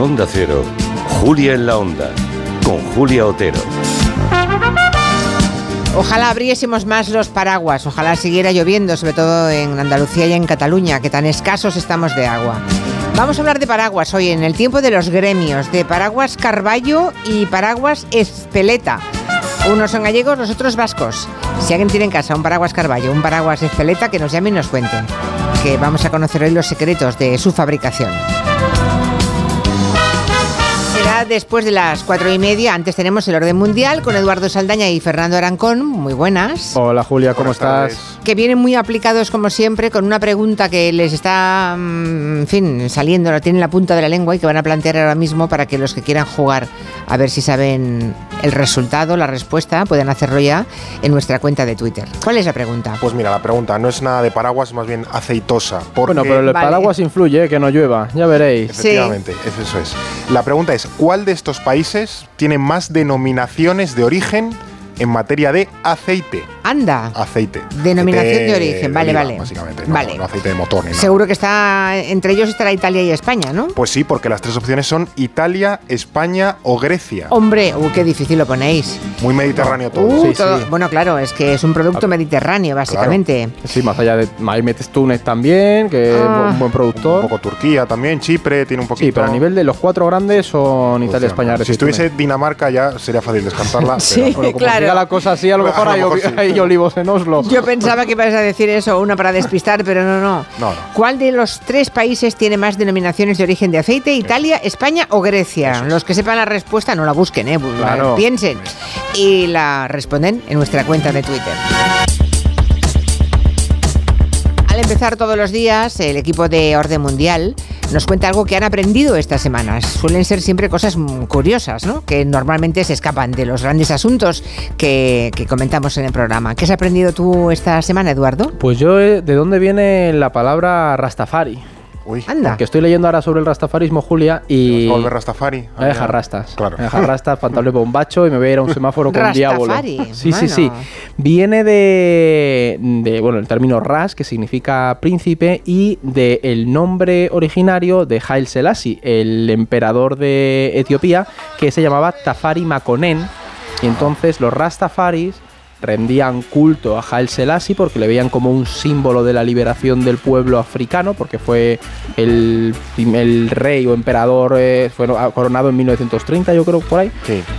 Onda Cero, Julia en la Onda, con Julia Otero. Ojalá abriésemos más los paraguas, ojalá siguiera lloviendo, sobre todo en Andalucía y en Cataluña, que tan escasos estamos de agua. Vamos a hablar de paraguas hoy, en el tiempo de los gremios, de paraguas Carballo y paraguas Espeleta. Unos son gallegos, los otros vascos. Si alguien tiene en casa un paraguas Carballo, un paraguas Espeleta, que nos llame y nos cuente, que vamos a conocer hoy los secretos de su fabricación después de las cuatro y media. Antes tenemos el orden mundial con Eduardo Saldaña y Fernando Arancón. Muy buenas. Hola Julia, ¿cómo estás? Que vienen muy aplicados como siempre con una pregunta que les está, mm, en fin, saliendo, la tienen la punta de la lengua y que van a plantear ahora mismo para que los que quieran jugar a ver si saben el resultado, la respuesta, pueden hacerlo ya en nuestra cuenta de Twitter. ¿Cuál es la pregunta? Pues mira, la pregunta no es nada de paraguas, más bien aceitosa. Bueno, pero el paraguas influye, que no llueva, ya veréis. Efectivamente, eso es. La pregunta es, ¿cuál de estos países tiene más denominaciones de origen en materia de aceite. Anda. Aceite. Denominación de origen, vale, vale. Básicamente, no, vale. aceite de motor ni Seguro que está entre ellos estará Italia y España, ¿no? Pues sí, porque las tres opciones son Italia, España o Grecia. Hombre, uh, qué difícil lo ponéis. Muy mediterráneo todo. Uh, bueno, claro, es que es un producto mediterráneo, básicamente. Sí, más allá de. Ahí metes Túnez también, que es ah. un buen productor. Un poco Turquía también, Chipre, tiene un poquito. Sí, pero a nivel de los cuatro grandes son Italia, España, Grecia. Si estuviese Dinamarca ya sería fácil descartarla. sí, claro la cosa así, a lo mejor, hay, olivos en Oslo. Yo pensaba que ibas a decir eso, una para despistar, pero no, no. ¿Cuál de los tres países tiene más denominaciones de origen de aceite? ¿Italia, España o Grecia? Los que sepan la respuesta no la busquen, ¿eh? piensen. Y la responden en nuestra cuenta de Twitter empezar todos los días, el equipo de Orden Mundial nos cuenta algo que han aprendido estas semanas. Suelen ser siempre cosas curiosas, ¿no? Que normalmente se escapan de los grandes asuntos que, que comentamos en el programa. ¿Qué has aprendido tú esta semana, Eduardo? Pues yo, eh, ¿de dónde viene la palabra Rastafari? Uy. Anda. Que estoy leyendo ahora sobre el rastafarismo, Julia, y... ¿Vas a volver Rastafari? Voy a dejar rastas. Claro. Voy a dejar rastas, pantalón bombacho y me voy a ir a un semáforo con diablo. Sí, sí, sí. Viene de, de, bueno, el término ras, que significa príncipe, y del el nombre originario de Haile Selassie, el emperador de Etiopía, que se llamaba Tafari Makonnen. Y entonces los rastafaris rendían culto a Haile Selassie porque le veían como un símbolo de la liberación del pueblo africano, porque fue el, el rey o emperador, eh, fue coronado en 1930, yo creo, por ahí.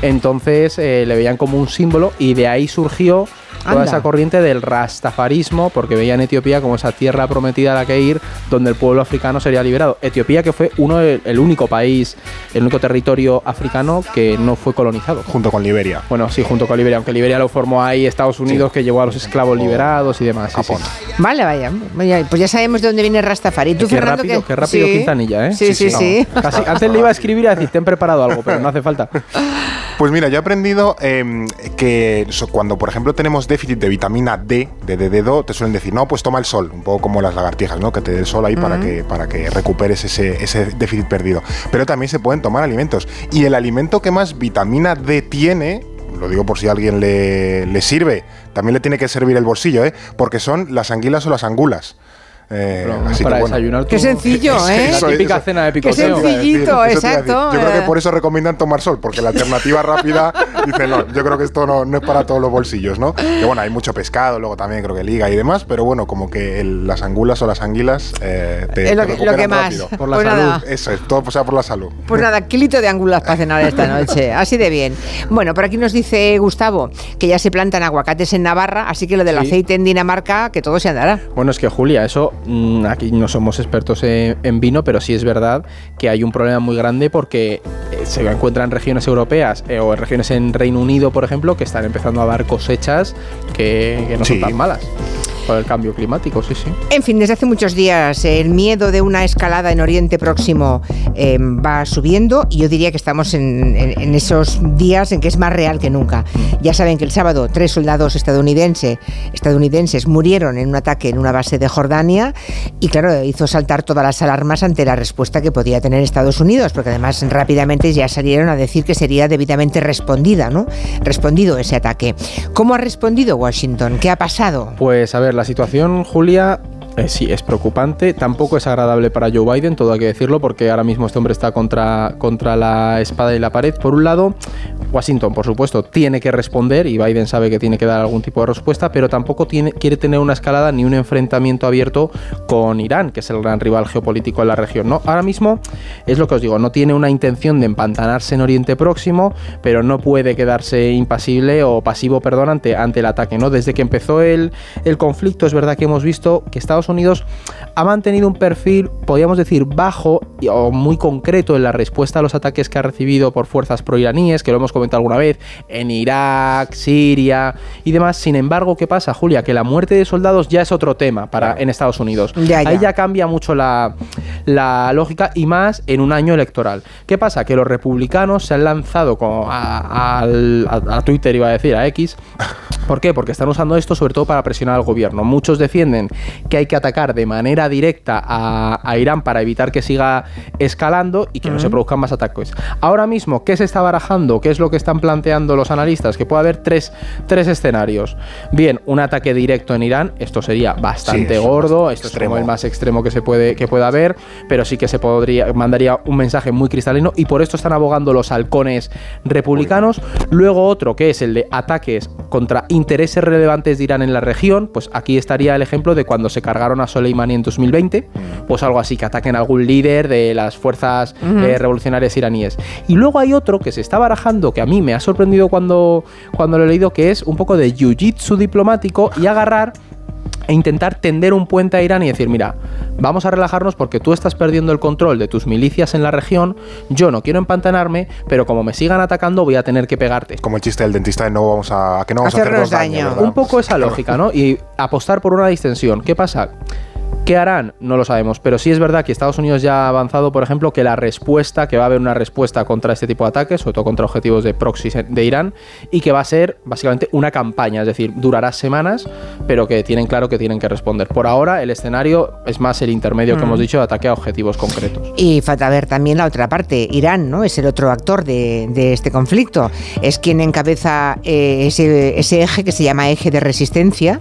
Entonces eh, le veían como un símbolo y de ahí surgió toda esa corriente del rastafarismo, porque veían Etiopía como esa tierra prometida a la que ir, donde el pueblo africano sería liberado. Etiopía que fue uno el único país, el único territorio africano que no fue colonizado. Junto con Liberia. Bueno, sí, junto con Liberia, aunque Liberia lo formó ahí Estados Unidos, que llevó a los esclavos liberados y demás. Vale, vaya. Pues ya sabemos de dónde viene Rastafari. ¿Tú, qué rápido, qué rápido Quintanilla, ¿eh? Sí, sí, sí. antes le iba a escribir y a decir, te han preparado algo, pero no hace falta. Pues mira, yo he aprendido em, que cuando, por ejemplo, tenemos déficit de vitamina D, de dedo, te suelen decir, no, pues toma el sol, un poco como las lagartijas, ¿no? Que te dé el sol ahí para, que, para que recuperes ese, ese déficit perdido. Pero también se pueden tomar alimentos. Y el alimento que más vitamina D tiene lo digo por si a alguien le, le, sirve, también le tiene que servir el bolsillo, ¿eh? porque son las anguilas o las angulas. Eh, para desayunar Qué sencillo, ¿eh? La típica cena de picoteo. Qué sencillito, exacto. Yo creo que por eso recomiendan tomar sol, porque la alternativa rápida dice, no, yo creo que esto no, no, es para todos los bolsillos, ¿no? Que bueno, hay mucho pescado, luego también creo que liga y demás, pero bueno, como que las angulas o las anguilas eh, te, es lo, que, más. Por la pues salud. Eso es, todo sea por la salud. Pues nada, kilito de angulas para cenar esta noche, así de bien. Bueno, por aquí nos dice Gustavo que ya se plantan aguacates en Navarra, así que lo del aceite en Dinamarca, que todo se andará. Bueno, es que Julia, eso aquí no somos expertos en, vino, pero sí es verdad que hay un problema muy grande porque eh, se encuentran en regiones europeas eh, o en regiones en Reino Unido, por ejemplo, que están empezando a dar cosechas que, no son tan malas por el cambio climático, sí, sí. En fin, desde hace muchos días el miedo de una escalada en Oriente Próximo em, va subiendo y yo diría que estamos en, esos días en que es más real que nunca. Ya saben que el sábado tres soldados estadounidenses, estadounidenses murieron en un ataque en una base de Jordania y claro, hizo saltar todas las alarmas ante la respuesta que podía tener Estados Unidos, porque además rápidamente ya salieron a decir que sería debidamente respondida, ¿no? Respondido ese ataque. ¿Cómo ha respondido Washington? ¿Qué ha pasado? Pues a ver, la situación, Julia, Eh, sí, es preocupante. Tampoco es agradable para Joe Biden, todo hay que decirlo, porque ahora mismo este hombre está contra, contra la espada y la pared. Por un lado, Washington, por supuesto, tiene que responder y Biden sabe que tiene que dar algún tipo de respuesta, pero tampoco quiere tener una escalada ni un enfrentamiento abierto con Irán, que es el gran rival geopolítico de la región. ¿no? Ahora mismo es lo que os digo, no tiene una intención de empantanarse en Oriente Próximo, pero no puede quedarse impasible o pasivo, perdón, ante, ante el ataque. ¿no? Desde que empezó el, el conflicto, es verdad que hemos visto que Estados Unidos ha mantenido un perfil, podríamos decir, bajo o muy concreto en la respuesta a los ataques que ha recibido por fuerzas proiraníes, que lo hemos comentado alguna vez, en Irak, Siria y demás. Sin embargo, ¿qué pasa, Julia? Que la muerte de soldados ya es otro tema para, en Estados Unidos. Ahí ya cambia mucho la, lógica y más en un año electoral. ¿Qué pasa? Que los republicanos se han lanzado a, a Twitter, iba a decir, a X. ¿Por qué? Porque están usando esto sobre todo para presionar al gobierno. Muchos defienden que hay que atacar de manera directa a, Irán para evitar que siga escalando y que no se produzcan más ataques. Ahora mismo, ¿qué se está barajando? ¿Qué es lo que están planteando los analistas? Que puede haber tres, tres escenarios. Bien, un ataque directo en Irán, esto sería bastante gordo, esto es como el más extremo que se puede que pueda haber, pero sí que se podría mandaría un mensaje muy cristalino y por esto están abogando los halcones republicanos. Luego otro que es el de ataques contra intereses relevantes de Irán en la región, pues aquí estaría el ejemplo de cuando se cargaron a Soleimani en 2020, pues algo así, que ataquen a algún líder de las fuerzas eh, revolucionarias iraníes. Y luego hay otro que se está barajando, que a mí me ha sorprendido cuando, cuando lo he leído, que es un poco de jiu-jitsu diplomático y agarrar e intentar tender un puente a Irán y decir, mira, vamos a relajarnos porque tú estás perdiendo el control de tus milicias en la región, yo no quiero empantanarme, pero como me sigan atacando voy a tener que pegarte. Como el chiste del dentista de no vamos a, que no vamos a hacernos daño. un poco esa lógica, ¿no? Y apostar por una distensión. ¿Qué pasa? ¿Qué harán? No lo sabemos, pero sí es verdad que Estados Unidos ya ha avanzado, por ejemplo, que la respuesta, que va a haber una respuesta contra este tipo de ataques, sobre todo contra objetivos de proxy de Irán, y que va a ser básicamente una campaña, es decir, durará semanas, pero que tienen claro que tienen que responder. Por ahora, el escenario es más el intermedio que hemos dicho de ataque a objetivos concretos. Y falta ver también la otra parte, Irán, ¿no? Es el otro actor de, este conflicto, es quien encabeza eh, ese, eje que se llama eje de resistencia,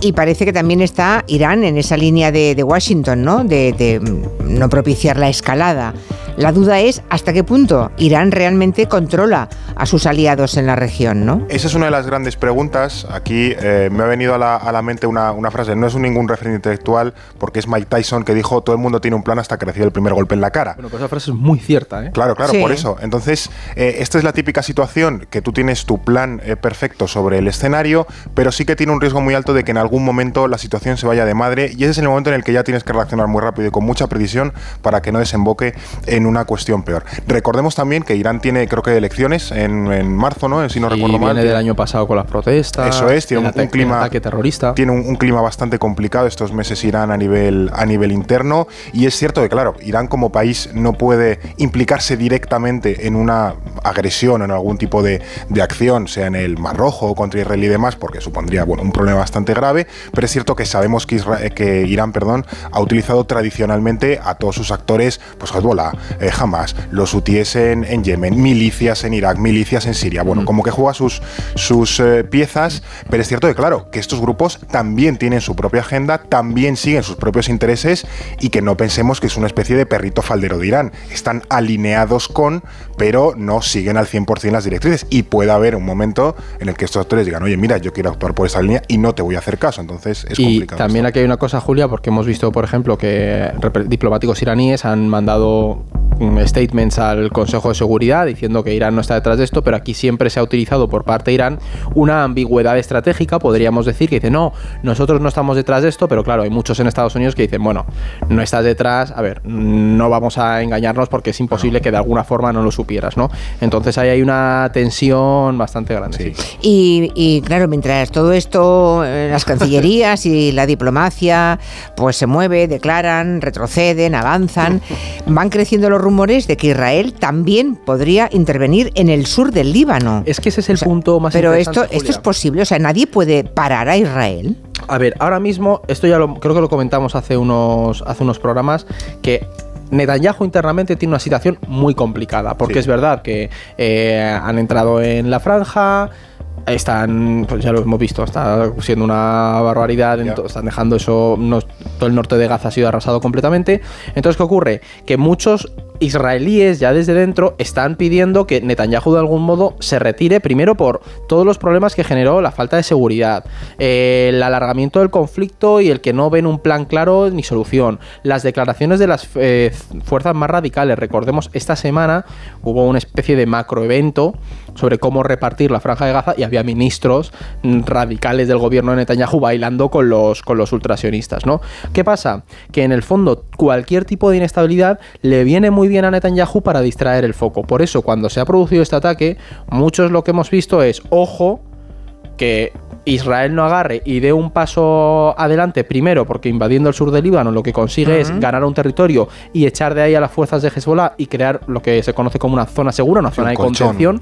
y parece que también está Irán en esa línea de, Washington, ¿no? De, mm, no propiciar la escalada. La duda es hasta qué punto Irán realmente controla a sus aliados en la región, ¿no? Esa es una de las grandes preguntas. Aquí eh, me ha venido a la, mente una, frase, no es ningún referente intelectual, porque es Mike Tyson que dijo todo el mundo tiene un plan hasta que recibe el primer golpe en la cara. Bueno, pues esa frase es muy cierta, ¿eh? Claro, claro, por eso. Entonces, eh, esta es la típica situación que tú tienes tu plan eh, perfecto sobre el escenario, pero sí que tiene un riesgo muy alto de que en algún momento la situación se vaya de madre y ese es el momento en el que ya tienes que reaccionar muy rápido y con mucha precisión para que no desemboque en una cuestión peor. Recordemos también que Irán tiene, creo que, elecciones en, marzo, ¿no? Si no recuerdo mal. Viene del año pasado con las protestas. Eso es, tiene un, clima. Ataque terrorista. Tiene un, clima bastante complicado estos meses Irán a nivel, a nivel interno. Y es cierto que, claro, Irán como país no puede implicarse directamente en una agresión o en algún tipo de, de acción, sea en el Mar Rojo o contra Israel y demás, porque supondría bueno, un problema bastante grave. Pero es cierto que sabemos que, que Irán perdón, ha utilizado tradicionalmente a todos sus actores, pues Hezbollah, eh, Hamas, los hutíes en, Yemen, milicias en Irak, milicias en Siria. Bueno, como que juega sus, sus eh, piezas, pero es cierto que, claro, que estos grupos también tienen su propia agenda, también siguen sus propios intereses y que no pensemos que es una especie de perrito faldero de Irán. Están alineados con, pero no siguen al 100% las directrices. Y puede haber un momento en el que estos actores digan, oye, mira, yo quiero actuar por esa línea y no te voy a hacer caso. Entonces es y También aquí hay una cosa, Julia, porque hemos visto, por ejemplo, que diplomáticos iraníes han mandado statements al Consejo de Seguridad diciendo que Irán no está detrás de esto, pero aquí siempre se ha utilizado por parte de Irán una ambigüedad estratégica, podríamos decir, que dice, no, nosotros no estamos detrás de esto, pero claro, hay muchos en Estados Unidos que dicen, bueno, no estás detrás, a ver, no vamos a engañarnos porque es imposible que de alguna forma no lo supieras, ¿no? Entonces ahí hay una tensión bastante grande. Y, y, claro, mientras todo esto, eh, las cancillerías y la diplomacia, pues se mueve, declaran, retroceden, avanzan, van creciendo los rumores de que Israel también podría intervenir en el sur del Líbano. Es que ese es el punto más pero Pero esto, esto es posible, o sea, nadie puede parar a Israel. A ver, ahora mismo, esto ya lo, creo que lo comentamos hace unos, hace unos programas, que Netanyahu internamente tiene una situación muy complicada, porque es verdad que eh, han entrado en la franja, están, pues ya lo hemos visto, está siendo una barbaridad, están dejando eso, todo el norte de Gaza ha sido arrasado completamente. Entonces, ¿qué ocurre? Que muchos israelíes ya desde dentro están pidiendo que Netanyahu de algún modo se retire primero por todos los problemas que generó la falta de seguridad, eh, el alargamiento del conflicto y el que no ven un plan claro ni solución, las declaraciones de las eh, fuerzas más radicales. Recordemos, esta semana hubo una especie de macroevento sobre cómo repartir la franja de Gaza y había ministros radicales del gobierno de Netanyahu bailando con los, con los ultrasionistas, ¿no? ¿Qué pasa? Que en el fondo cualquier tipo de inestabilidad le viene muy bien a Netanyahu para distraer el foco. Por eso, cuando se ha producido este ataque, muchos lo que hemos visto es, ojo, que Israel no agarre y dé un paso adelante, primero porque invadiendo el sur del Líbano lo que consigue es ganar un territorio y echar de ahí a las fuerzas de Hezbollah y crear lo que se conoce como una zona segura, una zona de contención.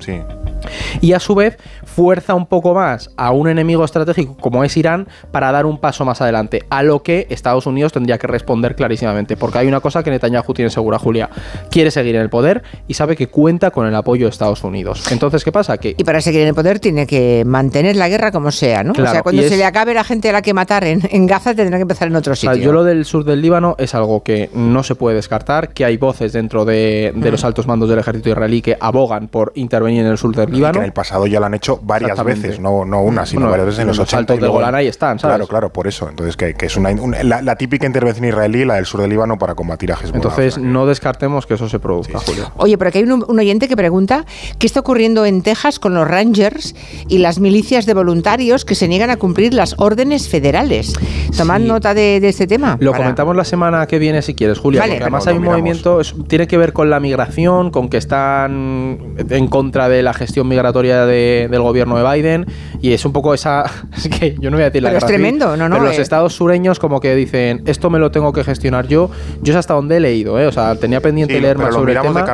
Y a su vez fuerza un poco más a un enemigo estratégico como es Irán para dar un paso más adelante, a lo que Estados Unidos tendría que responder clarísimamente, porque hay una cosa que Netanyahu tiene segura, Julia, quiere seguir en el poder y sabe que cuenta con el apoyo de Estados Unidos. Entonces, ¿qué pasa? Que y para seguir en el poder tiene que mantener la guerra como sea o sea, cuando se le acabe la gente a la que matar en, Gaza, tendrá que empezar en otro sitio. yo lo del sur del Líbano es algo que no se puede descartar, que hay voces dentro de, los mm. altos mandos del ejército israelí que abogan por intervenir en el sur del Líbano. en el pasado ya lo han hecho varias veces, no, no una, sino varias veces en los, los altos del Golán ahí están, ¿sabes? Claro, claro, por eso. Entonces, que, es una, la, típica intervención israelí, la del sur del Líbano, para combatir a Hezbollah. Entonces, no descartemos que eso se produzca, Julio. Oye, pero aquí hay un, un oyente que pregunta qué está ocurriendo en Texas con los Rangers y las milicias de voluntarios que se niegan a cumplir las órdenes federales. Tomad nota de, este tema. Lo comentamos la semana que viene si quieres, Julia, porque además hay un movimiento, tiene que ver con la migración, con que están en contra de la gestión migratoria del gobierno de Biden y es un poco esa, es que yo no voy a decir la Pero es tremendo, no, no. Pero los eh. estados sureños como que dicen, esto me lo tengo que gestionar yo, yo es hasta donde he leído, ¿eh? o sea, tenía pendiente leer más sobre el tema.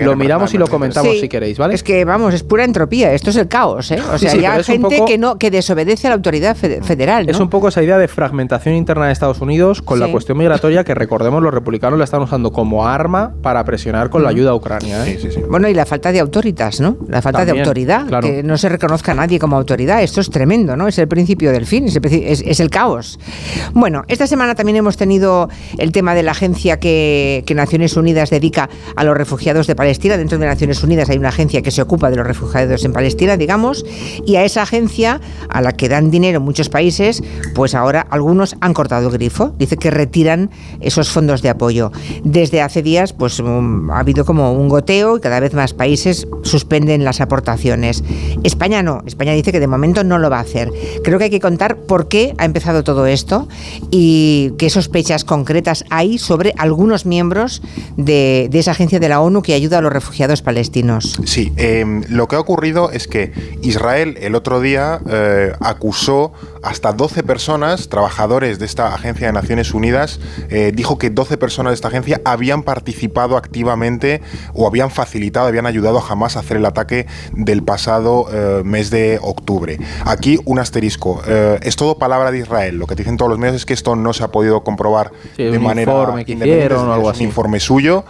lo miramos y lo comentamos si queréis, ¿vale? Es que vamos, es pura entropía, esto es el caos, ¿eh? O sea, hay gente que no que desobedece a la autoridad federal. Es un poco esa idea de fragmentación interna de Estados Unidos con la cuestión migratoria que recordemos los republicanos la están usando como arma para presionar con la ayuda a Ucrania. ¿eh? bueno, y la falta de autoritas, ¿no? La falta de autoridad, que no se reconozca a nadie como autoridad. Esto es tremendo, ¿no? Es el principio del fin, es el, caos. Bueno, esta semana también hemos tenido el tema de la agencia que, que Naciones Unidas dedica a los refugiados de Palestina. Dentro de Naciones Unidas hay una agencia que se ocupa de los refugiados en Palestina, digamos, y a esa agencia, a la que dan dinero muchos países, pues ahora algunos han cortado el grifo. Dice que retiran esos fondos de apoyo. Desde hace días, pues um, ha habido como un goteo y cada vez más países suspenden las aportaciones. España no. España dice que de momento no lo va a hacer. Creo que hay que contar por qué ha empezado todo esto y qué sospechas concretas hay sobre algunos miembros de, esa agencia de la ONU que ayuda a los refugiados palestinos. Sí, em, lo que ha ocurrido es que Israel el otro día eh, acusó hasta 12 personas, trabajadores de esta agencia de Naciones Unidas, eh, dijo que 12 personas de esta agencia habían participado activamente o habían facilitado, habían ayudado a Hamas a hacer el ataque del pasado eh, mes de octubre. Aquí un asterisco. Eh, es todo palabra de Israel. Lo que dicen todos los medios es que esto no se ha podido comprobar de manera independiente. o algo así. un informe suyo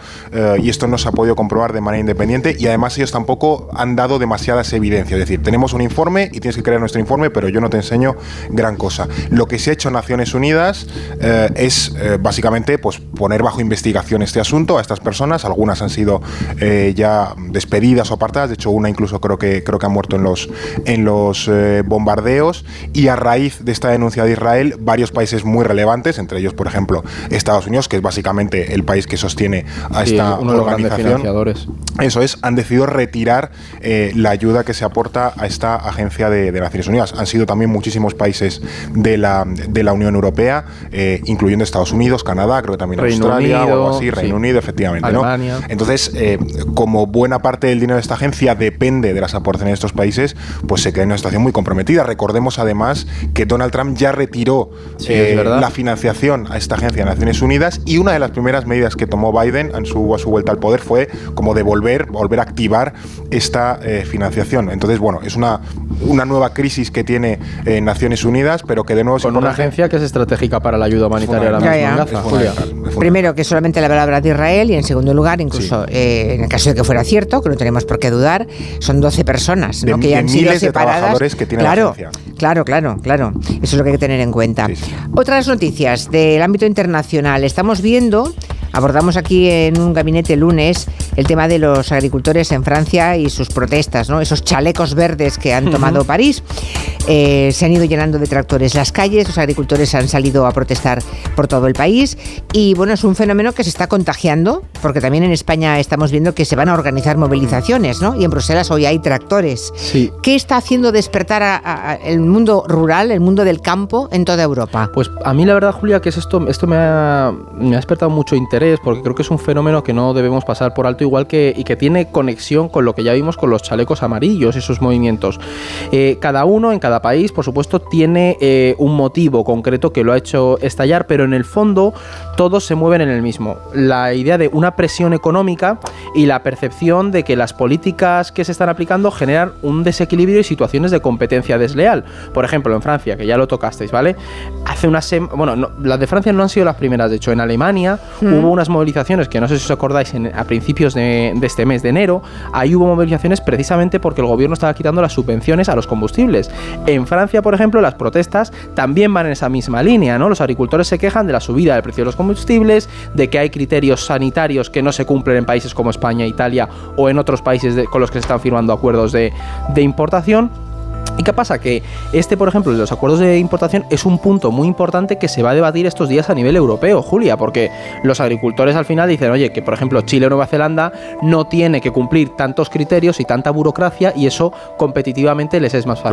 y esto no se ha podido comprobar de manera independiente y además ellos tampoco han dado demasiadas evidencias. Es decir, tenemos un informe y tienes que crear nuestro informe, pero yo no te enseño gran cosa. Lo que se ha hecho en Naciones Unidas eh, es eh, básicamente pues, poner bajo investigación este asunto a estas personas. Algunas han sido eh, ya despedidas o apartadas. De hecho, una incluso creo que, creo que ha muerto en los, en los bombardeos. Y a raíz de esta denuncia de Israel, varios países muy relevantes, entre ellos, por ejemplo, Estados Unidos, que es básicamente el país que sostiene a esta organización. Eso es, han decidido retirar la ayuda que se aporta a esta agencia de, de Naciones Unidas. Han sido también muchísimos países de la, de la Unión Europea, eh, incluyendo Estados Unidos, Canadá, creo que también Australia o algo así, Reino Unido, efectivamente. Alemania. Entonces, eh, como buena parte del dinero de esta agencia depende de las aportaciones de estos países, pues se queda en una situación muy comprometida. Recordemos además que Donald Trump ya retiró eh, la financiación a esta agencia de Naciones Unidas y una de las primeras medidas que tomó Biden en su, a su vuelta al poder fue como devolver, volver a activar esta financiación. Entonces, bueno, es una, una nueva crisis que tiene Naciones Naciones Unidas, pero que de nuevo... Con una agencia que es estratégica para la ayuda humanitaria ahora mismo en Primero, que solamente la palabra de Israel y en segundo lugar, incluso eh, en el caso de que fuera cierto, que no tenemos por qué dudar, son 12 personas ¿no? que ya han sido separadas. que tiene claro, claro, claro, claro. Eso es lo que hay que tener en cuenta. Otras noticias del ámbito internacional. Estamos viendo Abordamos aquí en un gabinete lunes el tema de los agricultores en Francia y sus protestas, ¿no? Esos chalecos verdes que han tomado París. Eh, se han ido llenando de tractores las calles, los agricultores han salido a protestar por todo el país y bueno, es un fenómeno que se está contagiando, porque también en España estamos viendo que se van a organizar movilizaciones, ¿no? Y en Bruselas hoy hay tractores. Sí. ¿Qué está haciendo despertar el mundo rural, el mundo del campo en toda Europa? Pues a mí la verdad, Julia, que es esto, esto me ha, me ha despertado mucho interés porque creo que es un fenómeno que no debemos pasar por alto igual que y que tiene conexión con lo que ya vimos con los chalecos amarillos y sus movimientos. Eh, cada uno en cada país, por supuesto, tiene eh, un motivo concreto que lo ha hecho estallar, pero en el fondo todos se mueven en el mismo. La idea de una presión económica y la percepción de que las políticas que se están aplicando generan un desequilibrio y situaciones de competencia desleal. Por ejemplo, en Francia, que ya lo tocasteis, ¿vale? Hace una semana, bueno, las de Francia no han sido las primeras, de hecho, en Alemania mm. hubo unas movilizaciones que no sé si os acordáis a principios de, este mes de enero, ahí hubo movilizaciones precisamente porque el gobierno estaba quitando las subvenciones a los combustibles. En Francia, por ejemplo, las protestas también van en esa misma línea, ¿no? Los agricultores se quejan de la subida del precio de los combustibles, de que hay criterios sanitarios que no se cumplen en países como España, Italia o en otros países con los que se están firmando acuerdos de, de importación ¿Y qué pasa? Que este, por ejemplo, de los acuerdos de importación es un punto muy importante que se va a debatir estos días a nivel europeo, Julia, porque los agricultores al final dicen, oye, que por ejemplo Chile o Nueva Zelanda no tiene que cumplir tantos criterios y tanta burocracia y eso competitivamente les es más fácil.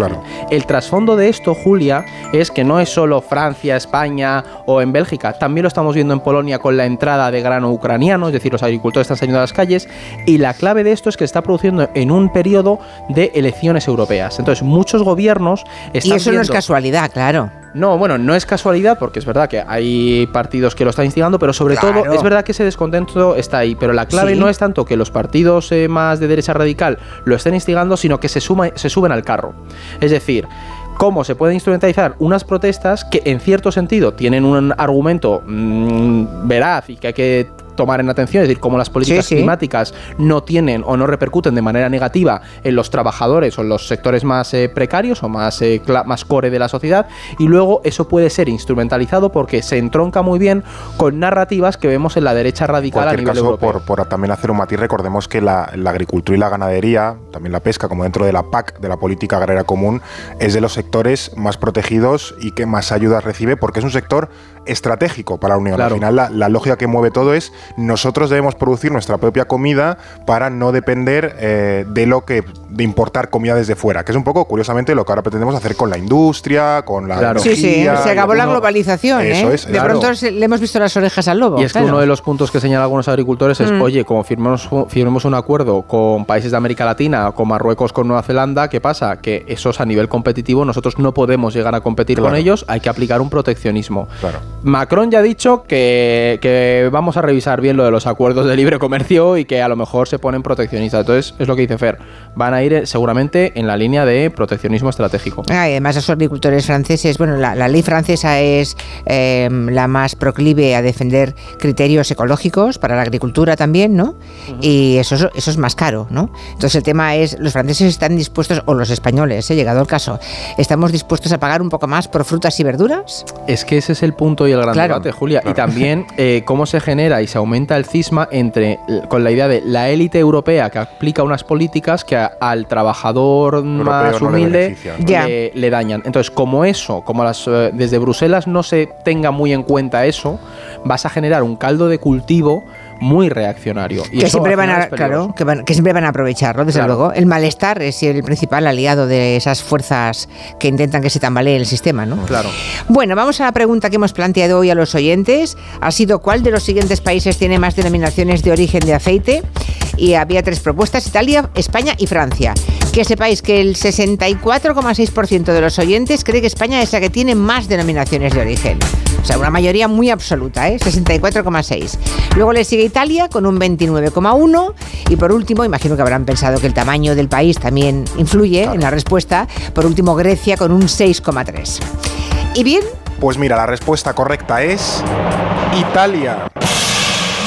El trasfondo de esto, Julia, es que no es solo Francia, España o en Bélgica, también lo estamos viendo en Polonia con la entrada de grano ucraniano, es decir, los agricultores están saliendo a las calles y la clave de esto es que se está produciendo en un periodo de elecciones europeas. Entonces, muchos gobiernos están Y eso no es casualidad, claro. No, bueno, no es casualidad porque es verdad que hay partidos que lo están instigando, pero sobre todo es verdad que ese descontento está ahí. Pero la clave no es tanto que los partidos eh, más de derecha radical lo estén instigando, sino que se, suma, se suben al carro. Es decir, cómo se pueden instrumentalizar unas protestas que en cierto sentido tienen un argumento mm, veraz y que hay que tomar en atención, es decir, cómo las políticas climáticas no tienen o no repercuten de manera negativa en los trabajadores o en los sectores más eh, precarios o más, eh, más core de la sociedad, y luego eso puede ser instrumentalizado porque se entronca muy bien con narrativas que vemos en la derecha radical a nivel caso, europeo. Por, también hacer un matiz, recordemos que la, agricultura y la ganadería, también la pesca, como dentro de la PAC, de la Política Agraria Común, es de los sectores más protegidos y que más ayudas recibe porque es un sector estratégico para la Unión. Al final, la lógica que mueve todo es nosotros debemos producir nuestra propia comida para no depender eh, de lo que de importar comida desde fuera, que es un poco curiosamente lo que ahora pretendemos hacer con la industria, con la claro. Sí, sí, se acabó la globalización, ¿eh? de pronto le hemos visto las orejas al lobo. Y es que uno de los puntos que señalan algunos agricultores es, mm. oye, como firmemos, firmemos un acuerdo con países de América Latina, con Marruecos, con Nueva Zelanda, ¿qué pasa? Que esos a nivel competitivo nosotros no podemos llegar a competir con ellos, hay que aplicar un proteccionismo. Macron ya ha dicho que, que vamos a revisar bien lo de los acuerdos de libre comercio y que a lo mejor se ponen proteccionistas. Entonces, es lo que dice Fer. Van a ir eh, seguramente en la línea de proteccionismo estratégico. además, los agricultores franceses, bueno, la, ley francesa es em, la más proclive a defender criterios ecológicos para la agricultura también, ¿no? Y eso, eso es más caro, ¿no? Entonces, el tema es, los franceses están dispuestos, o los españoles, he ¿eh? llegado el caso, ¿estamos dispuestos a pagar un poco más por frutas y verduras? Es que ese es el punto y el gran debate, Julia. Y también eh, cómo se genera y se aumenta el cisma entre con la idea de la élite europea que aplica unas políticas que al trabajador más humilde le, dañan. Entonces, como eso, como las, eh, desde Bruselas no se tenga muy en cuenta eso, vas a generar un caldo de cultivo muy reaccionario. Y que, siempre van a, claro, que, siempre van a aprovecharlo, desde luego. El malestar es el principal aliado de esas fuerzas que intentan que se tambalee el sistema, ¿no? Claro. Bueno, vamos a la pregunta que hemos planteado hoy a los oyentes. Ha sido ¿cuál de los siguientes países tiene más denominaciones de origen de aceite? Y había tres propuestas, Italia, España y Francia. Que sepáis que el 64,6% de los oyentes cree que España es la que tiene más denominaciones de origen. Sea, una mayoría muy absoluta, ¿eh? 64,6. Luego le sigue Italia con un 29,1 y por último, imagino que habrán pensado que el tamaño del país también influye en la respuesta, por último Grecia con un 6,3. ¿Y bien? Pues mira, la respuesta correcta es Italia.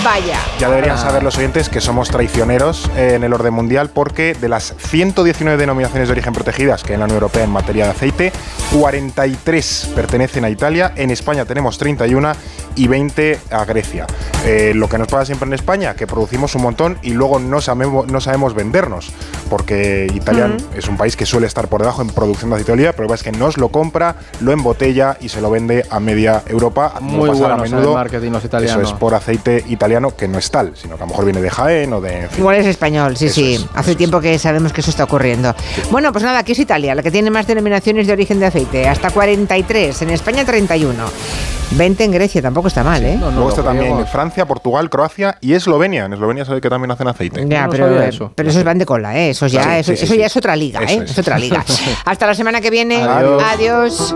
Vaya. Ya deberían saber los oyentes que somos traicioneros en el orden mundial porque de las 119 denominaciones de origen protegidas que hay en la Unión Europea en materia de aceite, 43 pertenecen a Italia, en España tenemos 31 y 20 a Grecia. Eh, lo que nos pasa siempre en España, que producimos un montón y luego no no sabemos vendernos, porque Italia es un país que suele estar por debajo en producción de aceite de oliva, pero es que nos lo compra, lo embotella y se lo vende a media Europa. Muy pasa a en menudo. el marketing los Eso es por aceite italiano que no es tal, sino que a lo mejor viene de Jaén o de... en fin. Igual es español, sí, Eso sí. es, Hace tiempo que sabemos que eso está ocurriendo. Bueno, pues nada, aquí es Italia, la que tiene más denominaciones de origen de aceite, hasta 43, en España 31. 20 en Grecia, tampoco está mal, ¿eh? No, no, Luego está también griegos. Francia, Portugal, Croacia y Eslovenia. En Eslovenia sabe que también hacen aceite. Ya, no pero, eh, eso. pero esos van de cola, ¿eh? Eso ya, Sí, eso, sí, sí, eso sí. ya es otra liga, ¿eh? Es. es. otra liga. Hasta la semana que viene. Adiós. Adiós.